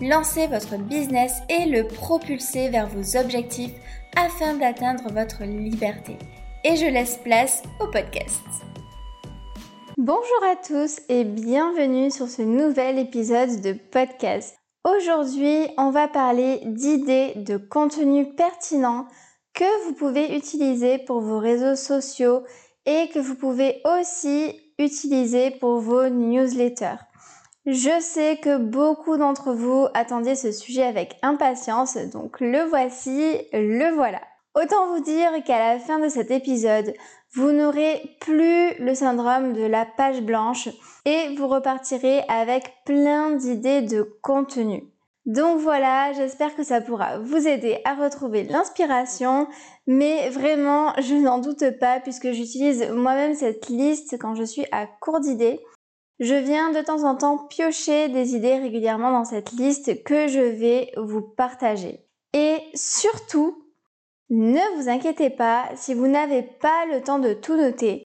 lancer votre business et le propulser vers vos objectifs afin d'atteindre votre liberté. Et je laisse place au podcast. Bonjour à tous et bienvenue sur ce nouvel épisode de podcast. Aujourd'hui, on va parler d'idées de contenu pertinent que vous pouvez utiliser pour vos réseaux sociaux et que vous pouvez aussi utiliser pour vos newsletters. Je sais que beaucoup d'entre vous attendiez ce sujet avec impatience, donc le voici, le voilà. Autant vous dire qu'à la fin de cet épisode, vous n'aurez plus le syndrome de la page blanche et vous repartirez avec plein d'idées de contenu. Donc voilà, j'espère que ça pourra vous aider à retrouver l'inspiration, mais vraiment, je n'en doute pas puisque j'utilise moi-même cette liste quand je suis à court d'idées. Je viens de temps en temps piocher des idées régulièrement dans cette liste que je vais vous partager. Et surtout, ne vous inquiétez pas si vous n'avez pas le temps de tout noter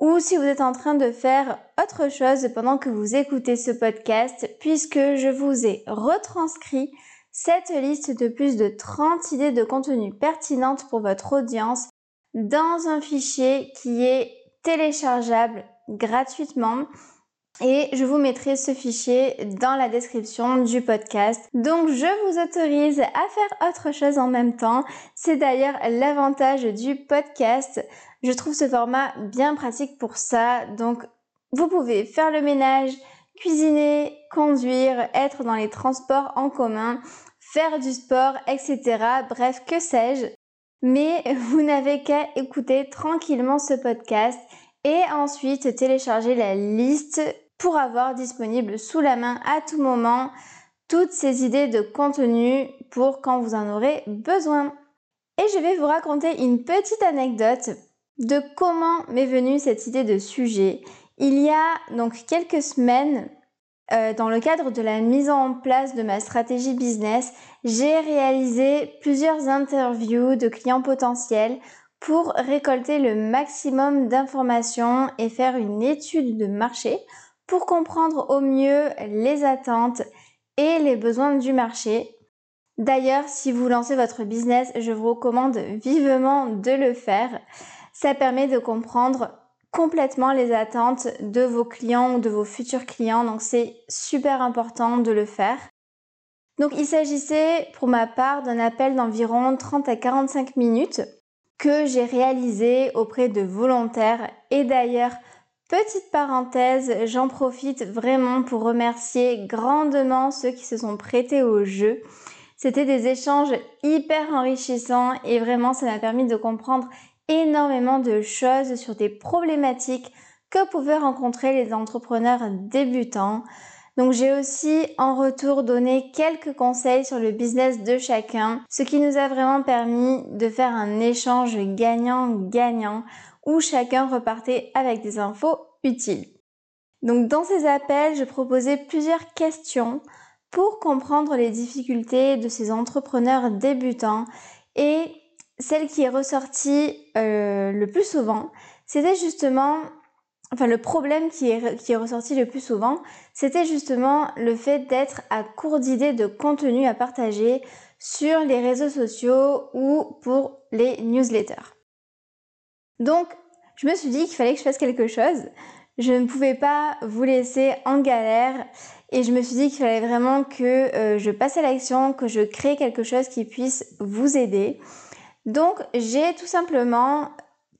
ou si vous êtes en train de faire autre chose pendant que vous écoutez ce podcast puisque je vous ai retranscrit cette liste de plus de 30 idées de contenu pertinentes pour votre audience dans un fichier qui est téléchargeable gratuitement et je vous mettrai ce fichier dans la description du podcast. Donc je vous autorise à faire autre chose en même temps. C'est d'ailleurs l'avantage du podcast. Je trouve ce format bien pratique pour ça. Donc vous pouvez faire le ménage, cuisiner, conduire, être dans les transports en commun, faire du sport, etc. Bref, que sais-je. Mais vous n'avez qu'à écouter tranquillement ce podcast et ensuite télécharger la liste pour avoir disponible sous la main à tout moment toutes ces idées de contenu pour quand vous en aurez besoin. Et je vais vous raconter une petite anecdote de comment m'est venue cette idée de sujet. Il y a donc quelques semaines, euh, dans le cadre de la mise en place de ma stratégie business, j'ai réalisé plusieurs interviews de clients potentiels pour récolter le maximum d'informations et faire une étude de marché pour comprendre au mieux les attentes et les besoins du marché. D'ailleurs, si vous lancez votre business, je vous recommande vivement de le faire. Ça permet de comprendre complètement les attentes de vos clients ou de vos futurs clients, donc c'est super important de le faire. Donc il s'agissait pour ma part d'un appel d'environ 30 à 45 minutes que j'ai réalisé auprès de volontaires et d'ailleurs Petite parenthèse, j'en profite vraiment pour remercier grandement ceux qui se sont prêtés au jeu. C'était des échanges hyper enrichissants et vraiment ça m'a permis de comprendre énormément de choses sur des problématiques que pouvaient rencontrer les entrepreneurs débutants. Donc j'ai aussi en retour donné quelques conseils sur le business de chacun, ce qui nous a vraiment permis de faire un échange gagnant-gagnant où chacun repartait avec des infos utiles. Donc dans ces appels, je proposais plusieurs questions pour comprendre les difficultés de ces entrepreneurs débutants et celle qui est ressortie euh, le plus souvent, c'était justement, enfin le problème qui est, qui est ressorti le plus souvent, c'était justement le fait d'être à court d'idées de contenu à partager sur les réseaux sociaux ou pour les newsletters. Donc, je me suis dit qu'il fallait que je fasse quelque chose. Je ne pouvais pas vous laisser en galère et je me suis dit qu'il fallait vraiment que euh, je passe à l'action, que je crée quelque chose qui puisse vous aider. Donc, j'ai tout simplement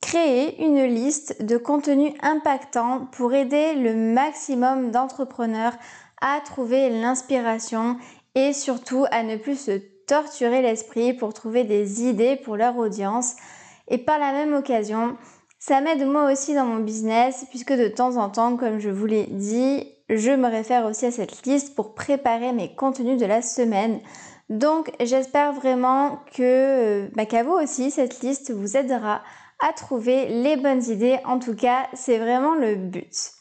créé une liste de contenus impactants pour aider le maximum d'entrepreneurs à trouver l'inspiration et surtout à ne plus se torturer l'esprit pour trouver des idées pour leur audience et par la même occasion Ça m'aide moi aussi dans mon business puisque de temps en temps, comme je vous l'ai dit, je me réfère aussi à cette liste pour préparer mes contenus de la semaine. Donc j'espère vraiment que bah, qu'à vous aussi, cette liste vous aidera à trouver les bonnes idées. En tout cas, c'est vraiment le but.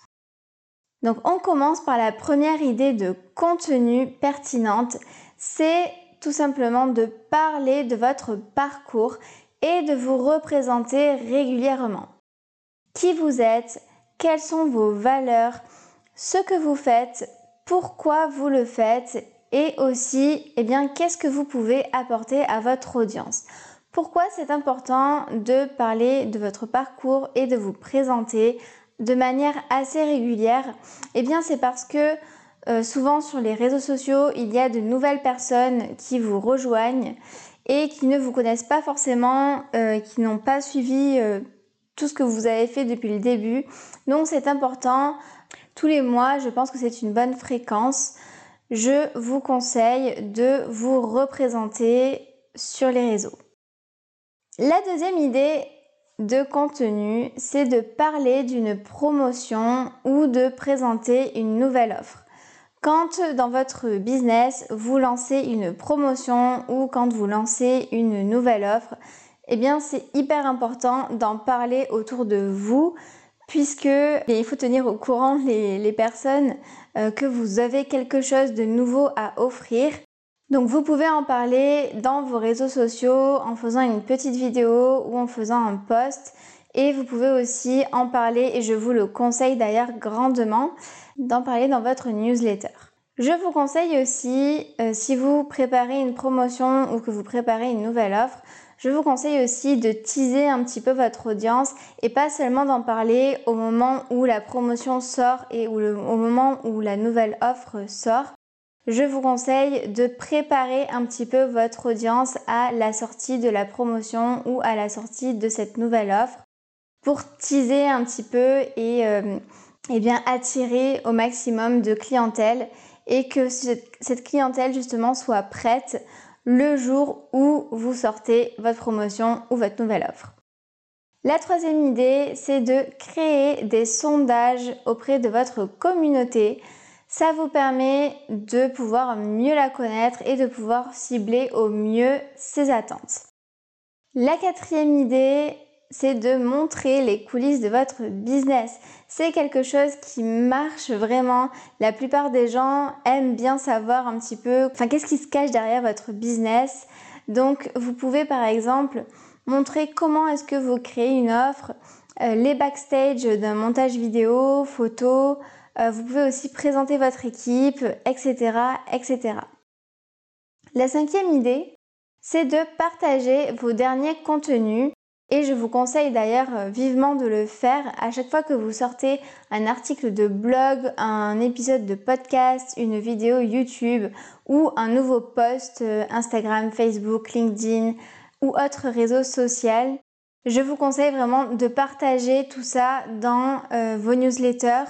Donc on commence par la première idée de contenu pertinente. C'est tout simplement de parler de votre parcours et de vous représenter régulièrement. Qui vous êtes, quelles sont vos valeurs, ce que vous faites, pourquoi vous le faites et aussi, eh bien, qu'est-ce que vous pouvez apporter à votre audience. Pourquoi c'est important de parler de votre parcours et de vous présenter de manière assez régulière? Eh bien, c'est parce que euh, souvent sur les réseaux sociaux, il y a de nouvelles personnes qui vous rejoignent et qui ne vous connaissent pas forcément, euh, qui n'ont pas suivi euh, tout ce que vous avez fait depuis le début. Donc c'est important. Tous les mois, je pense que c'est une bonne fréquence. Je vous conseille de vous représenter sur les réseaux. La deuxième idée de contenu, c'est de parler d'une promotion ou de présenter une nouvelle offre. Quand dans votre business, vous lancez une promotion ou quand vous lancez une nouvelle offre, eh bien c'est hyper important d'en parler autour de vous puisque eh il faut tenir au courant les, personnes euh, que vous avez quelque chose de nouveau à offrir. Donc vous pouvez en parler dans vos réseaux sociaux en faisant une petite vidéo ou en faisant un post. Et vous pouvez aussi en parler, et je vous le conseille d'ailleurs grandement, d'en parler dans votre newsletter. Je vous conseille aussi, euh, si vous préparez une promotion ou que vous préparez une nouvelle offre, je vous conseille aussi de teaser un petit peu votre audience et pas seulement d'en parler au moment où la promotion sort et au moment où la nouvelle offre sort. Je vous conseille de préparer un petit peu votre audience à la sortie de la promotion ou à la sortie de cette nouvelle offre pour teaser un petit peu et, euh, et bien attirer au maximum de clientèle et que cette clientèle justement soit prête le jour où vous sortez votre promotion ou votre nouvelle offre. La troisième idée, c'est de créer des sondages auprès de votre communauté. Ça vous permet de pouvoir mieux la connaître et de pouvoir cibler au mieux ses attentes. La quatrième idée, c'est de montrer les coulisses de votre business. C'est quelque chose qui marche vraiment. La plupart des gens aiment bien savoir un petit peu, enfin, qu'est-ce qui se cache derrière votre business. Donc, vous pouvez par exemple montrer comment est-ce que vous créez une offre, euh, les backstage d'un montage vidéo, photo. Euh, vous pouvez aussi présenter votre équipe, etc., etc. La cinquième idée, c'est de partager vos derniers contenus et je vous conseille d'ailleurs euh, vivement de le faire à chaque fois que vous sortez un article de blog, un épisode de podcast, une vidéo YouTube ou un nouveau post euh, Instagram, Facebook, LinkedIn ou autre réseau social. Je vous conseille vraiment de partager tout ça dans euh, vos newsletters,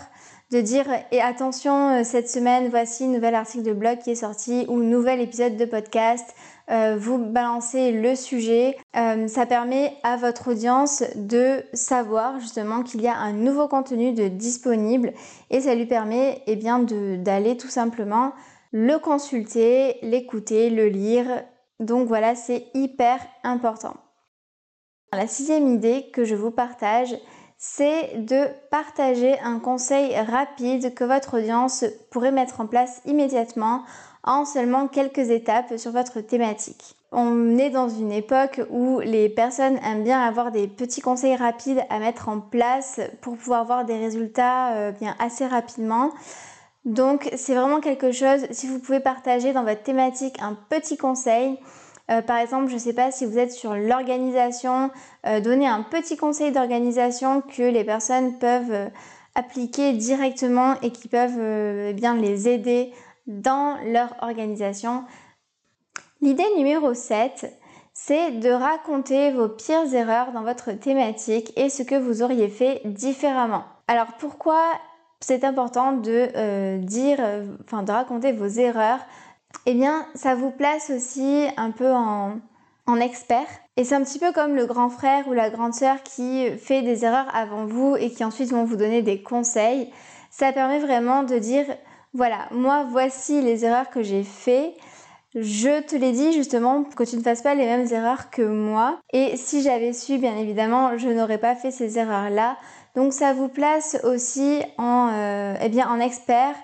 de dire et attention cette semaine voici un nouvel article de blog qui est sorti ou nouvel épisode de podcast euh, vous balancez le sujet. Euh, ça permet à votre audience de savoir justement qu'il y a un nouveau contenu de disponible et ça lui permet eh bien d'aller tout simplement le consulter, l'écouter, le lire. Donc voilà, c'est hyper important. La sixième idée que je vous partage, c'est de partager un conseil rapide que votre audience pourrait mettre en place immédiatement en seulement quelques étapes sur votre thématique. On est dans une époque où les personnes aiment bien avoir des petits conseils rapides à mettre en place pour pouvoir voir des résultats euh, bien assez rapidement. Donc c'est vraiment quelque chose, si vous pouvez partager dans votre thématique un petit conseil, euh, par exemple, je ne sais pas si vous êtes sur l'organisation, euh, donner un petit conseil d'organisation que les personnes peuvent appliquer directement et qui peuvent bien les aider dans leur organisation. L'idée numéro 7, c'est de raconter vos pires erreurs dans votre thématique et ce que vous auriez fait différemment. Alors pourquoi c'est important de euh, dire, enfin de raconter vos erreurs? Eh bien, ça vous place aussi un peu en, en expert Et c'est un petit peu comme le grand frère ou la grande sœur qui fait des erreurs avant vous et qui ensuite vont vous donner des conseils. Ça permet vraiment de dire, voilà, moi voici les erreurs que j'ai fait. Je te l'ai dit justement pour que tu ne fasses pas les mêmes erreurs que moi. Et si j'avais su, bien évidemment, je n'aurais pas fait ces erreurs-là. Donc ça vous place aussi en, euh, eh bien, en expert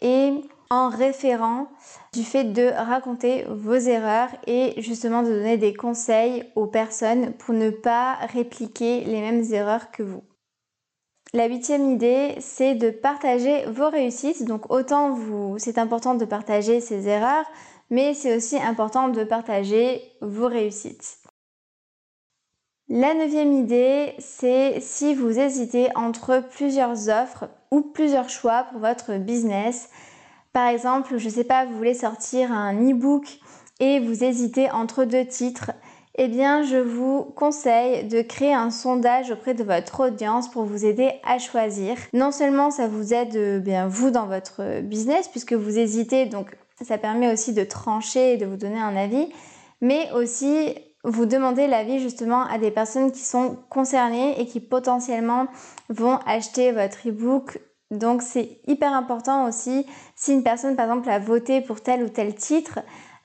et en référent du fait de raconter vos erreurs et justement de donner des conseils aux personnes pour ne pas répliquer les mêmes erreurs que vous. La huitième idée, c'est de partager vos réussites. Donc autant vous, c'est important de partager ses erreurs, mais c'est aussi important de partager vos réussites. La neuvième idée, c'est si vous hésitez entre plusieurs offres ou plusieurs choix pour votre business, par exemple, je ne sais pas, vous voulez sortir un e-book et vous hésitez entre deux titres, eh bien, je vous conseille de créer un sondage auprès de votre audience pour vous aider à choisir. Non seulement ça vous aide euh, bien vous dans votre business puisque vous hésitez, donc ça permet aussi de trancher et de vous donner un avis, mais aussi vous demandez l'avis justement à des personnes qui sont concernées et qui potentiellement vont acheter votre e-book donc c'est hyper important aussi si une personne par exemple a voté pour tel ou tel titre,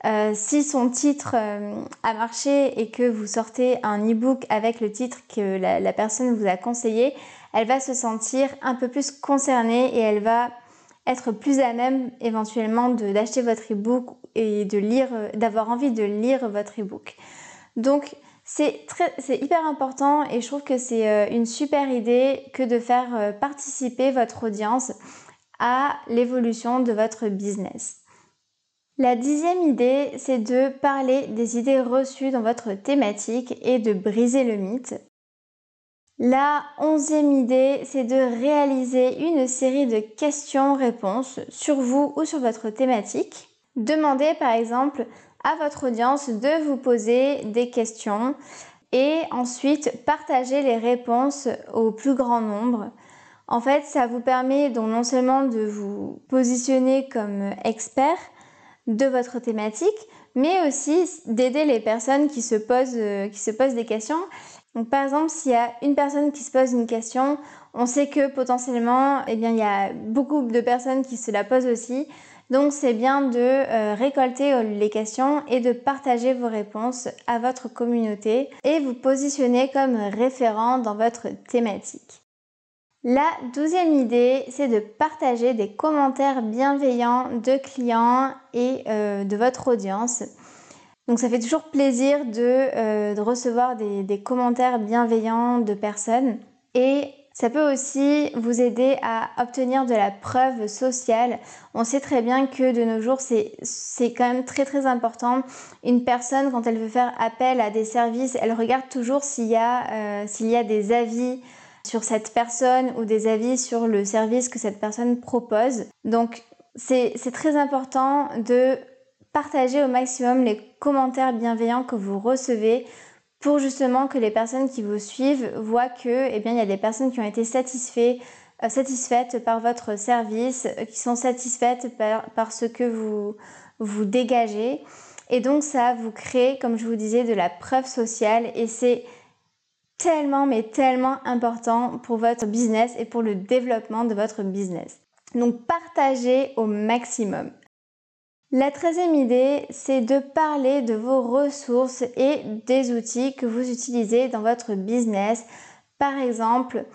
euh, si son titre euh, a marché et que vous sortez un e-book avec le titre que la, personne vous a conseillé, elle va se sentir un peu plus concernée et elle va être plus à même éventuellement d'acheter votre e-book et de lire, d'avoir envie de lire votre e-book. Donc c'est hyper important et je trouve que c'est euh, une super idée que de faire participer votre audience à l'évolution de votre business. La dixième idée, c'est de parler des idées reçues dans votre thématique et de briser le mythe. La onzième idée, c'est de réaliser une série de questions-réponses sur vous ou sur votre thématique. Demandez par exemple à votre audience de vous poser des questions et ensuite partager les réponses au plus grand nombre. En fait, ça vous permet donc non seulement de vous positionner comme expert de votre thématique, mais aussi d'aider les personnes qui se posent, euh, qui se posent des questions. Donc, par exemple, s'il y a une personne qui se pose une question, on sait que potentiellement, eh bien, il y a beaucoup de personnes qui se la posent aussi. Donc c'est bien de euh, récolter euh, les questions et de partager vos réponses à votre communauté et vous positionner comme référent dans votre thématique. La douzième idée, c'est de partager des commentaires bienveillants de clients et euh, de votre audience. Donc ça fait toujours plaisir de, recevoir des, commentaires bienveillants de personnes. Et ça peut aussi vous aider à obtenir de la preuve sociale. On sait très bien que de nos jours, c'est quand même très très important. Une personne, quand elle veut faire appel à des services, elle regarde toujours s'il y, a, euh, y a des avis sur cette personne ou des avis sur le service que cette personne propose. Donc c'est très important de partager au maximum les commentaires bienveillants que vous recevez pour justement que les personnes qui vous suivent voient que, eh bien, il y a des personnes qui ont été satisfaites, euh, satisfaites par votre service, euh, qui sont satisfaites par, par ce que vous, vous dégagez. Et donc, ça vous crée, comme je vous disais, de la preuve sociale et c'est tellement, mais tellement important pour votre business et pour le développement de votre business. Donc, partagez au maximum. La treizième idée, c'est de parler de vos ressources et des outils que vous utilisez dans votre business. Par exemple,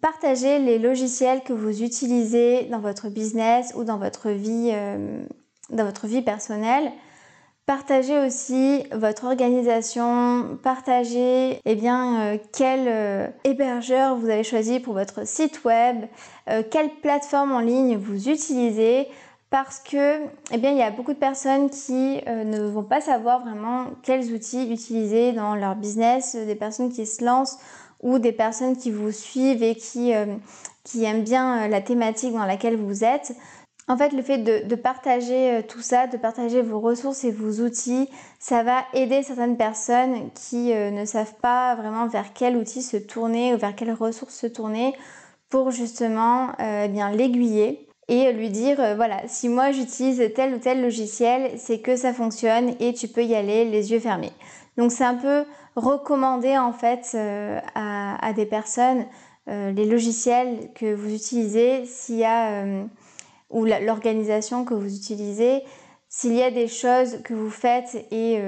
partagez les logiciels que vous utilisez dans votre business ou dans votre vie, euh, dans votre vie personnelle. Partagez aussi votre organisation, partagez eh bien, euh, quel euh, hébergeur vous avez choisi pour votre site web, quelle plateforme en ligne vous utilisez. Parce que eh bien, il y a beaucoup de personnes qui euh, ne vont pas savoir vraiment quels outils utiliser dans leur business, des personnes qui se lancent ou des personnes qui vous suivent et qui, euh, qui aiment bien euh, la thématique dans laquelle vous êtes. En fait, le fait de, partager tout ça, de partager vos ressources et vos outils, ça va aider certaines personnes qui ne savent pas vraiment vers quel outil se tourner ou vers quelles ressources se tourner pour justement eh bien l'aiguiller et lui dire euh, voilà, si moi j'utilise tel ou tel logiciel, c'est que ça fonctionne et tu peux y aller les yeux fermés. Donc c'est un peu recommandé en fait euh, à, des personnes euh, les logiciels que vous utilisez, s'il y a ou l'organisation que vous utilisez, s'il y a des choses que vous faites et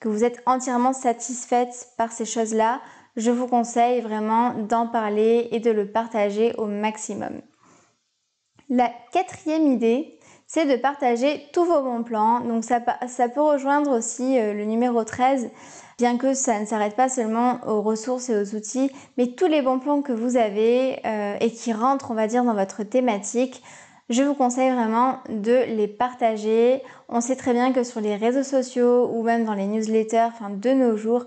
que vous êtes entièrement satisfaite par ces choses-là, je vous conseille vraiment d'en parler et de le partager au maximum. La quatrième idée, c'est de partager tous vos bons plans. Donc ça, peut rejoindre aussi euh, le numéro 13, bien que ça ne s'arrête pas seulement aux ressources et aux outils, mais tous les bons plans que vous avez euh, et qui rentrent, on va dire, dans votre thématique. Je vous conseille vraiment de les partager. On sait très bien que sur les réseaux sociaux ou même dans les newsletters, de nos jours,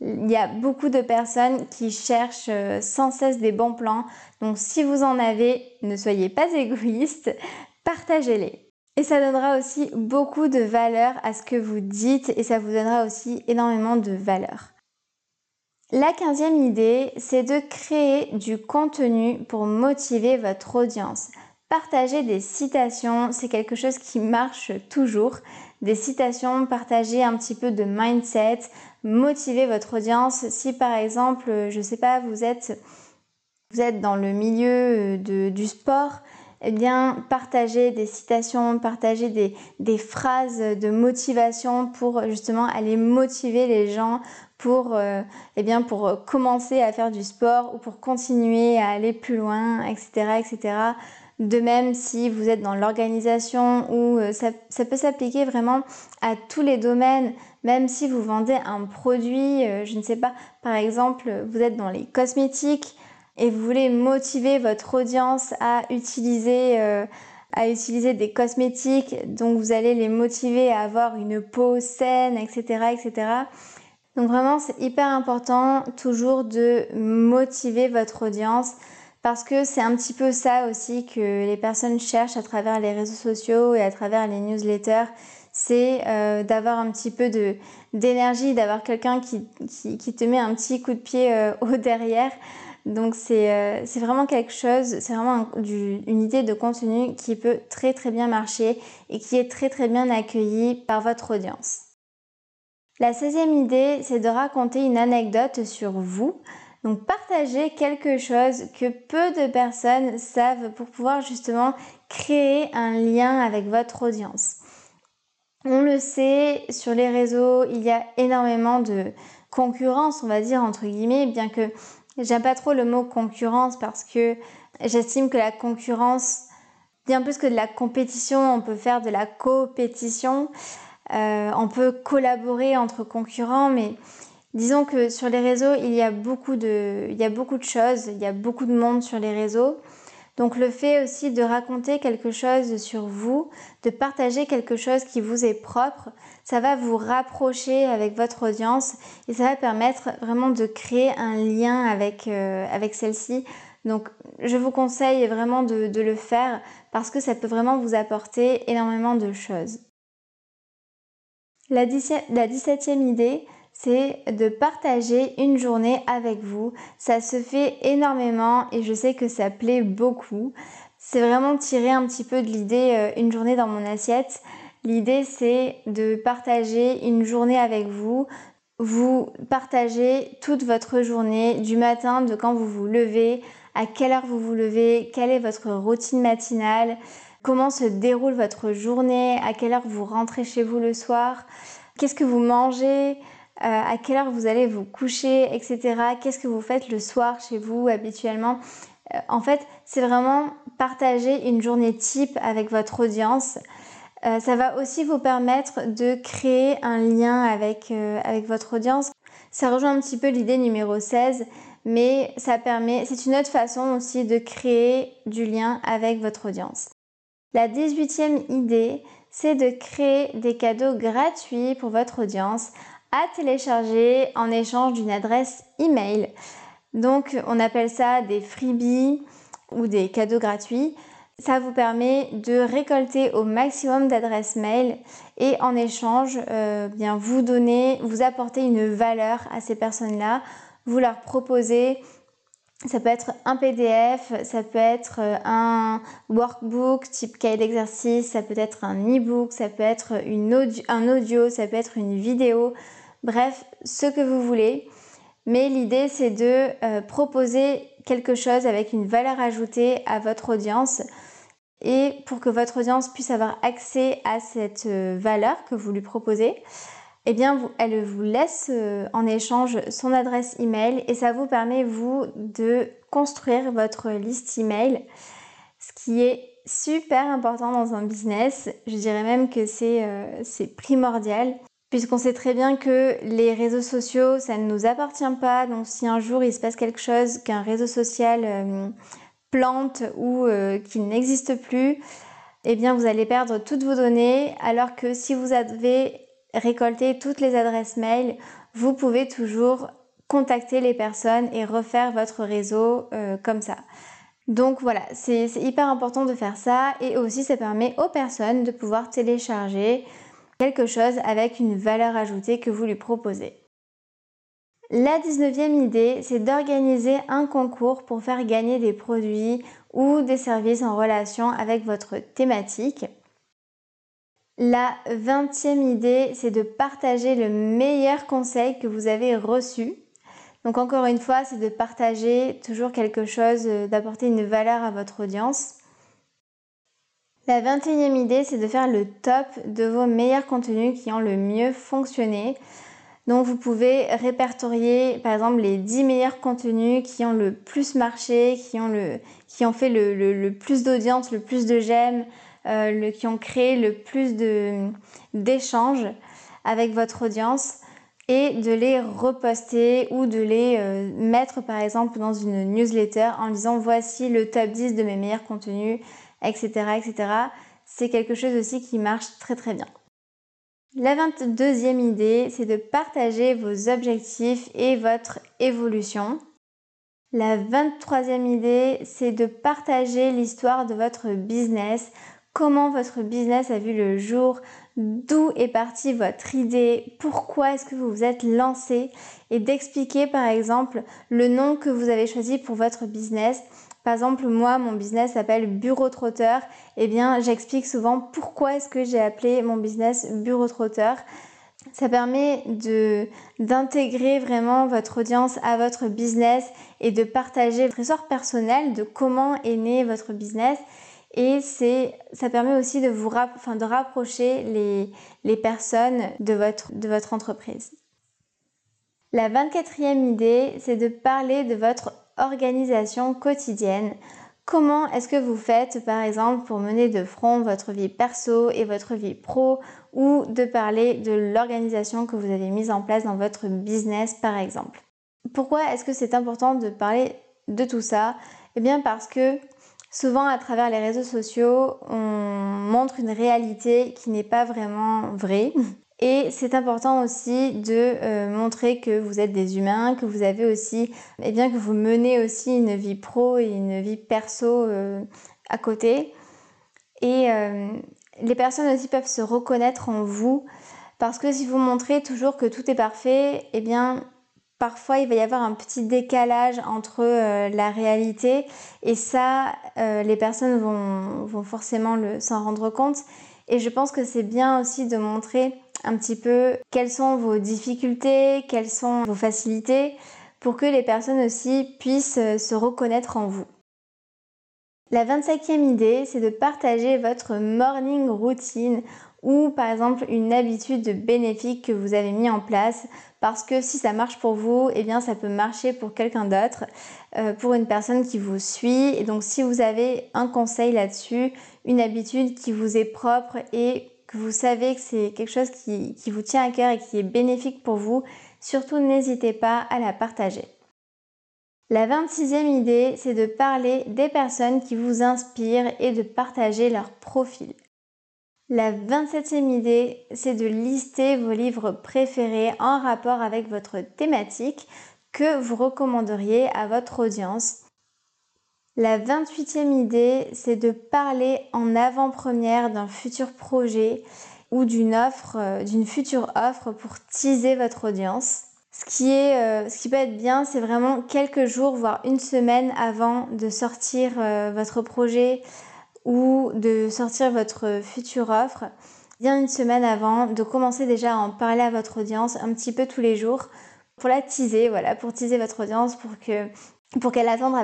il y a beaucoup de personnes qui cherchent euh, sans cesse des bons plans. Donc si vous en avez, ne soyez pas égoïste, partagez-les. Et ça donnera aussi beaucoup de valeur à ce que vous dites et ça vous donnera aussi énormément de valeur. La quinzième idée, c'est de créer du contenu pour motiver votre audience. Partager des citations, c'est quelque chose qui marche toujours. Des citations, partager un petit peu de mindset, motiver votre audience. Si par exemple, je sais pas, vous êtes, vous êtes dans le milieu de, du sport, eh bien, partager des citations, partager des, des, phrases de motivation pour justement aller motiver les gens pour, euh, eh bien, pour commencer à faire du sport ou pour continuer à aller plus loin, etc., etc. De même, si vous êtes dans l'organisation ou euh, ça, peut s'appliquer vraiment à tous les domaines, même si vous vendez un produit, euh, je ne sais pas, par exemple, vous êtes dans les cosmétiques et vous voulez motiver votre audience à utiliser euh, à utiliser des cosmétiques, donc vous allez les motiver à avoir une peau saine, etc., etc. Donc vraiment, c'est hyper important toujours de motiver votre audience parce que c'est un petit peu ça aussi que les personnes cherchent à travers les réseaux sociaux et à travers les newsletters, c'est euh, d'avoir un petit peu d'énergie, d'avoir quelqu'un qui, qui, te met un petit coup de pied euh, au derrière. Donc c'est euh, c'est vraiment quelque chose, c'est vraiment une idée de contenu qui peut très très bien marcher et qui est très très bien accueillie par votre audience. La 16e idée, c'est de raconter une anecdote sur vous. Donc partagez quelque chose que peu de personnes savent pour pouvoir justement créer un lien avec votre audience. On le sait, sur les réseaux, il y a énormément de concurrence, on va dire entre guillemets, bien que j'aime pas trop le mot concurrence parce que j'estime que la concurrence, bien plus que de la compétition, on peut faire de la compétition, euh, on peut collaborer entre concurrents, mais Disons que sur les réseaux, il y a beaucoup de, il y a beaucoup de choses, il y a beaucoup de monde sur les réseaux. Donc le fait aussi de raconter quelque chose sur vous, de partager quelque chose qui vous est propre, ça va vous rapprocher avec votre audience et ça va permettre vraiment de créer un lien avec, euh, avec celle-ci. Donc je vous conseille vraiment de, le faire parce que ça peut vraiment vous apporter énormément de choses. La, 17, la 17e idée, c'est de partager une journée avec vous. Ça se fait énormément et je sais que ça plaît beaucoup. C'est vraiment tirer un petit peu de l'idée euh, une journée dans mon assiette. L'idée c'est de partager une journée avec vous. Vous partagez toute votre journée du matin, de quand vous vous levez, à quelle heure vous vous levez, quelle est votre routine matinale, comment se déroule votre journée, à quelle heure vous rentrez chez vous le soir, qu'est-ce que vous mangez, à quelle heure vous allez vous coucher, etc. Qu'est-ce que vous faites le soir chez vous habituellement? Euh, en fait, c'est vraiment partager une journée type avec votre audience. Euh, ça va aussi vous permettre de créer un lien avec, avec votre audience. Ça rejoint un petit peu l'idée numéro 16, mais ça permet, c'est une autre façon aussi de créer du lien avec votre audience. La 18e idée, c'est de créer des cadeaux gratuits pour votre audience à télécharger en échange d'une adresse email. Donc on appelle ça des freebies ou des cadeaux gratuits. Ça vous permet de récolter au maximum d'adresses mail et en échange, euh, bien vous donner, vous apporter une valeur à ces personnes-là. Vous leur proposez ça peut être un PDF, ça peut être euh, un workbook type cahier d'exercice, ça peut être un e-book, ça peut être une un audio, ça peut être une vidéo. Bref, ce que vous voulez. Mais l'idée, c'est de euh, proposer quelque chose avec une valeur ajoutée à votre audience et pour que votre audience puisse avoir accès à cette euh, valeur que vous lui proposez, eh bien, elle vous laisse euh, en échange son adresse email et ça vous permet, vous, de construire votre liste email, ce qui est super important dans un business. Je dirais même que c'est primordial puisqu'on sait très bien que les réseaux sociaux, ça ne nous appartient pas. Donc si un jour il se passe quelque chose, qu'un réseau social euh, plante ou euh, qu'il n'existe plus, eh bien vous allez perdre toutes vos données, alors que si vous avez récolté toutes les adresses mail, vous pouvez toujours contacter les personnes et refaire votre réseau euh, comme ça. Donc voilà, c'est hyper important de faire ça et aussi ça permet aux personnes de pouvoir télécharger quelque chose avec une valeur ajoutée que vous lui proposez. La 19e idée, c'est d'organiser un concours pour faire gagner des produits ou des services en relation avec votre thématique. La 20e idée, c'est de partager le meilleur conseil que vous avez reçu. Donc encore une fois, c'est de partager toujours quelque chose, euh, d'apporter une valeur à votre audience. La 21e idée, c'est de faire le top de vos meilleurs contenus qui ont le mieux fonctionné. Donc vous pouvez répertorier par exemple les 10 meilleurs contenus qui ont le plus marché, qui ont, le, qui ont fait le, plus d'audience, le plus de j'aime, euh, qui ont créé le plus d'échanges avec votre audience et de les reposter ou de les euh, mettre par exemple dans une newsletter en disant voici le top 10 de mes meilleurs contenus etc., etc. C'est quelque chose aussi qui marche très très bien. La 22e idée, c'est de partager vos objectifs et votre évolution. La 23e idée, c'est de partager l'histoire de votre business, comment votre business a vu le jour, d'où est partie votre idée, pourquoi est-ce que vous vous êtes lancé? Et d'expliquer par exemple le nom que vous avez choisi pour votre business par exemple, moi, mon business s'appelle Bureau Trotteur. Eh bien, j'explique souvent pourquoi est-ce que j'ai appelé mon business Bureau Trotteur. Ça permet d'intégrer vraiment votre audience à votre business et de partager votre histoire personnelle de comment est né votre business. Et ça permet aussi de vous rapprocher les, les personnes de votre, de votre entreprise. La 24e idée, c'est de parler de votre organisation quotidienne. Comment est-ce que vous faites par exemple pour mener de front votre vie perso et votre vie pro ou de parler de l'organisation que vous avez mise en place dans votre business par exemple? Pourquoi est-ce que c'est important de parler de tout ça? Eh bien parce que souvent à travers les réseaux sociaux, on montre une réalité qui n'est pas vraiment vraie. Et c'est important aussi de euh, montrer que vous êtes des humains, que vous avez aussi, eh bien que vous menez aussi une vie pro et une vie perso euh, à côté. Et euh, les personnes aussi peuvent se reconnaître en vous parce que si vous montrez toujours que tout est parfait, eh bien parfois il va y avoir un petit décalage entre la réalité et ça, les personnes vont, vont forcément s'en rendre compte. Et je pense que c'est bien aussi de montrer un petit peu quelles sont vos difficultés, quelles sont vos facilités, pour que les personnes aussi puissent euh, se reconnaître en vous. La 25e idée, c'est de partager votre morning routine ou par exemple une habitude bénéfique que vous avez mis en place parce que si ça marche pour vous, eh bien ça peut marcher pour quelqu'un d'autre, euh, pour une personne qui vous suit. Et donc si vous avez un conseil là-dessus, une habitude qui vous est propre et que vous savez que c'est quelque chose qui, vous tient à cœur et qui est bénéfique pour vous, surtout n'hésitez pas à la partager. La 26e idée, c'est de parler des personnes qui vous inspirent et de partager leur profil. La 27e idée, c'est de lister vos livres préférés en rapport avec votre thématique que vous recommanderiez à votre audience la 28e idée, c'est de parler en avant-première d'un futur projet ou d'une offre, euh, d'une future offre pour teaser votre audience. Ce qui, est, euh, peut être bien, c'est vraiment quelques jours, voire une semaine avant de sortir euh, votre projet ou de sortir votre future offre. bien une semaine avant, de commencer déjà à en parler à votre audience un petit peu tous les jours pour la teaser, voilà, pour teaser votre audience, pour que pour qu'elle attende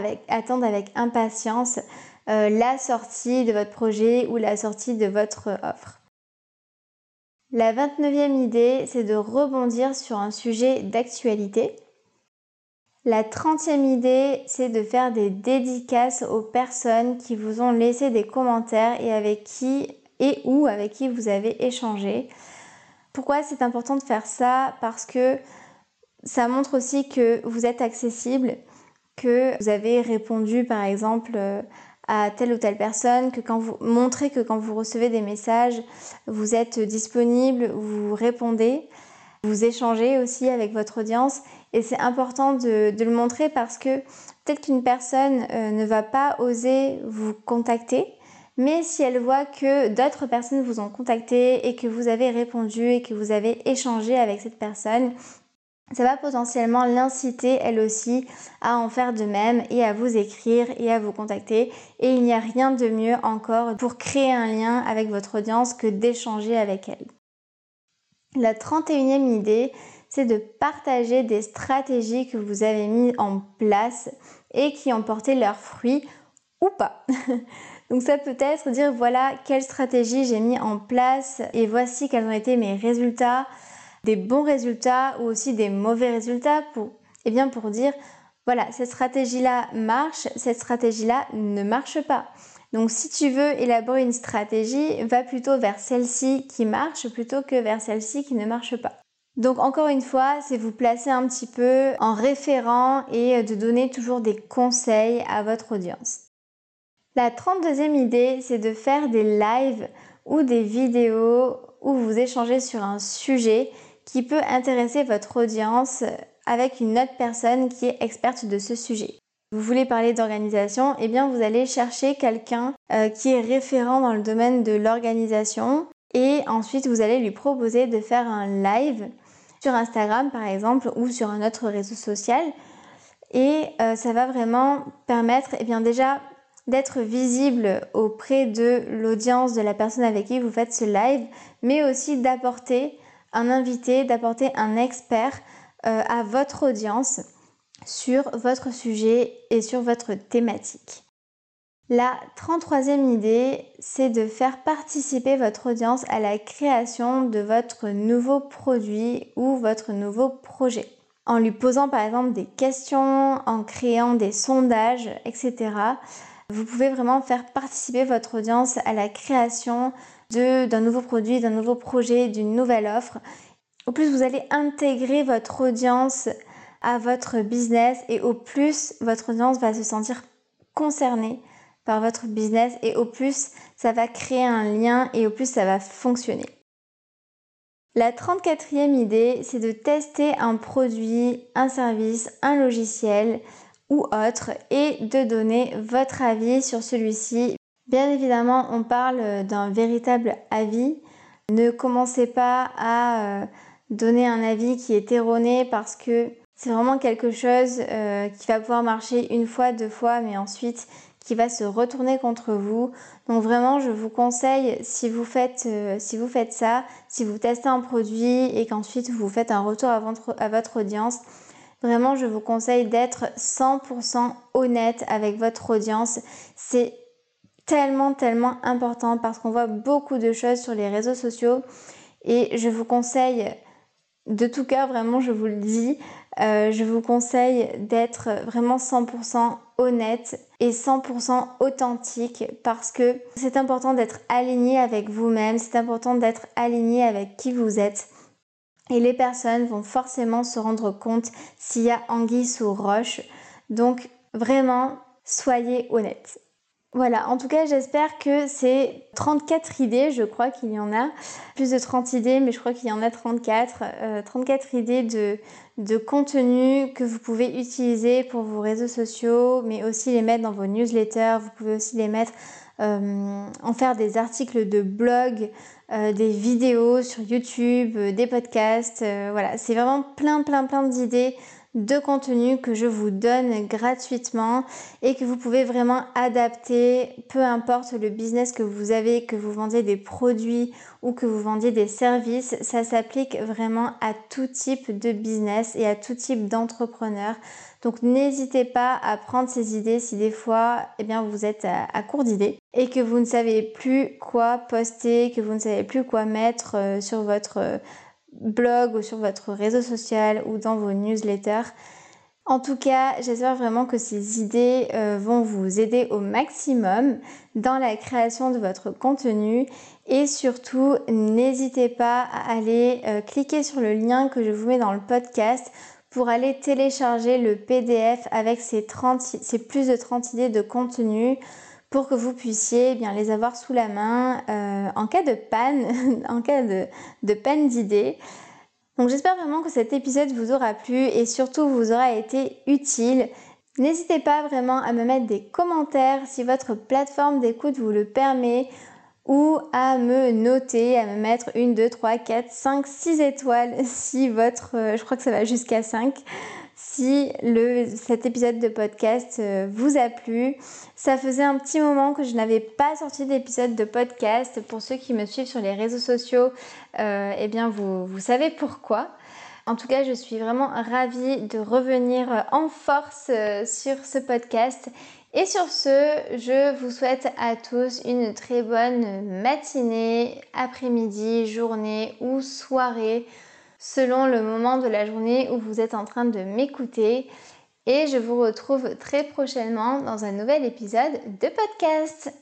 avec, impatience euh, la sortie de votre projet ou la sortie de votre offre. La 29e idée, c'est de rebondir sur un sujet d'actualité. La 30e idée, c'est de faire des dédicaces aux personnes qui vous ont laissé des commentaires et avec qui et ou avec qui vous avez échangé. Pourquoi c'est important de faire ça? Parce que ça montre aussi que vous êtes accessible, que vous avez répondu par exemple euh, à telle ou telle personne, que quand vous montrez que quand vous recevez des messages, vous êtes disponible, vous répondez, vous échangez aussi avec votre audience. Et c'est important de, le montrer parce que peut-être qu'une personne euh, ne va pas oser vous contacter, mais si elle voit que d'autres personnes vous ont contacté et que vous avez répondu et que vous avez échangé avec cette personne, ça va potentiellement l'inciter elle aussi à en faire de même et à vous écrire et à vous contacter. Et il n'y a rien de mieux encore pour créer un lien avec votre audience que d'échanger avec elle. La 31e idée, c'est de partager des stratégies que vous avez mises en place et qui ont porté leurs fruits ou pas. Donc ça peut être dire voilà quelle stratégie j'ai mis en place et voici quels ont été mes résultats des bons résultats ou aussi des mauvais résultats pour, eh bien pour dire voilà, cette stratégie-là marche, cette stratégie-là ne marche pas. Donc si tu veux élaborer une stratégie, va plutôt vers celle-ci qui marche plutôt que vers celle-ci qui ne marche pas. Donc encore une fois, c'est vous placer un petit peu en référent et de donner toujours des conseils à votre audience. La 32e idée, c'est de faire des lives ou des vidéos où vous échangez sur un sujet qui peut intéresser votre audience avec une autre personne qui est experte de ce sujet. Vous voulez parler d'organisation, eh bien vous allez chercher quelqu'un euh, qui est référent dans le domaine de l'organisation et ensuite vous allez lui proposer de faire un live sur Instagram par exemple ou sur un autre réseau social et euh, ça va vraiment permettre eh bien déjà d'être visible auprès de l'audience de la personne avec qui vous faites ce live mais aussi d'apporter invité, d'apporter un expert euh, à votre audience sur votre sujet et sur votre thématique. La 33e idée, c'est de faire participer votre audience à la création de votre nouveau produit ou votre nouveau projet. En lui posant par exemple des questions, en créant des sondages, etc. Vous pouvez vraiment faire participer votre audience à la création d'un nouveau produit, d'un nouveau projet, d'une nouvelle offre. Au plus vous allez intégrer votre audience à votre business et au plus votre audience va se sentir concernée par votre business et au plus ça va créer un lien et au plus ça va fonctionner. La 34e idée, c'est de tester un produit, un service, un logiciel ou autre et de donner votre avis sur celui-ci Bien évidemment, on parle d'un véritable avis. Ne commencez pas à euh, donner un avis qui est erroné parce que c'est vraiment quelque chose euh, qui va pouvoir marcher une fois, deux fois, mais ensuite qui va se retourner contre vous. Donc vraiment, je vous conseille, si vous faites, euh, si vous faites ça, si vous testez un produit et qu'ensuite vous faites un retour à votre, à votre audience, vraiment, je vous conseille d'être 100% honnête avec votre audience. C'est tellement, tellement important parce qu'on voit beaucoup de choses sur les réseaux sociaux et je vous conseille, de tout cœur, vraiment, je vous le dis, euh, je vous conseille d'être vraiment 100% honnête et 100% authentique parce que c'est important d'être aligné avec vous-même, c'est important d'être aligné avec qui vous êtes. Et les personnes vont forcément se rendre compte s'il y a anguille sous roche. Donc vraiment, soyez honnête. Voilà, en tout cas, j'espère que ces 34 idées, je crois qu'il y en a plus de 30 idées, mais je crois qu'il y en a 34, 34 euh, idées de, de contenu que vous pouvez utiliser pour vos réseaux sociaux, mais aussi les mettre dans vos newsletters. Vous pouvez aussi les mettre euh, en faire des articles de blog, euh, des vidéos sur YouTube, des podcasts. voilà, c'est vraiment plein, plein, plein d'idées de contenu que je vous donne gratuitement et que vous pouvez vraiment adapter, peu importe le business que vous avez, que vous vendiez des produits ou que vous vendiez des services, ça s'applique vraiment à tout type de business et à tout type d'entrepreneur. Donc n'hésitez pas à prendre ces idées si des fois eh bien, vous êtes à, court d'idées et que vous ne savez plus quoi poster, que vous ne savez plus quoi mettre euh, sur votre euh, blog ou sur votre réseau social ou dans vos newsletters. En tout cas, j'espère vraiment que ces idées euh, vont vous aider au maximum dans la création de votre contenu et surtout n'hésitez pas à aller euh, cliquer sur le lien que je vous mets dans le podcast pour aller télécharger le PDF avec ces, 30, ces plus de 30 idées de contenu pour que vous puissiez eh bien les avoir sous la main euh, en cas de panne, en cas de, panne d'idées. Donc j'espère vraiment que cet épisode vous aura plu et surtout vous aura été utile. N'hésitez pas vraiment à me mettre des commentaires si votre plateforme d'écoute vous le permet ou à me noter, à me mettre une, deux, trois, quatre, cinq, six étoiles si votre, euh, je crois que ça va jusqu'à 5, si le, cet épisode de podcast euh, vous a plu. Ça faisait un petit moment que je n'avais pas sorti d'épisode de podcast. Pour ceux qui me suivent sur les réseaux sociaux, euh, eh bien vous, vous savez pourquoi. En tout cas, je suis vraiment ravie de revenir en force euh, sur ce podcast. Et sur ce, je vous souhaite à tous une très bonne matinée, après-midi, journée ou soirée selon le moment de la journée où vous êtes en train de m'écouter. Et je vous retrouve très prochainement dans un nouvel épisode de podcast.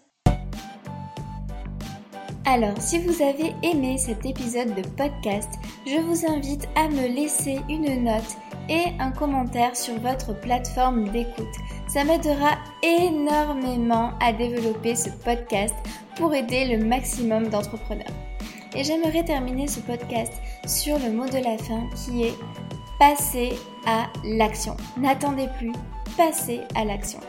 Alors, si vous avez aimé cet épisode de podcast, je vous invite à me laisser une note et un commentaire sur votre plateforme d'écoute. Ça m'aidera énormément à développer ce podcast pour aider le maximum d'entrepreneurs. Et j'aimerais terminer ce podcast sur le mot de la fin qui est passer à l'action. N'attendez plus, passez à l'action.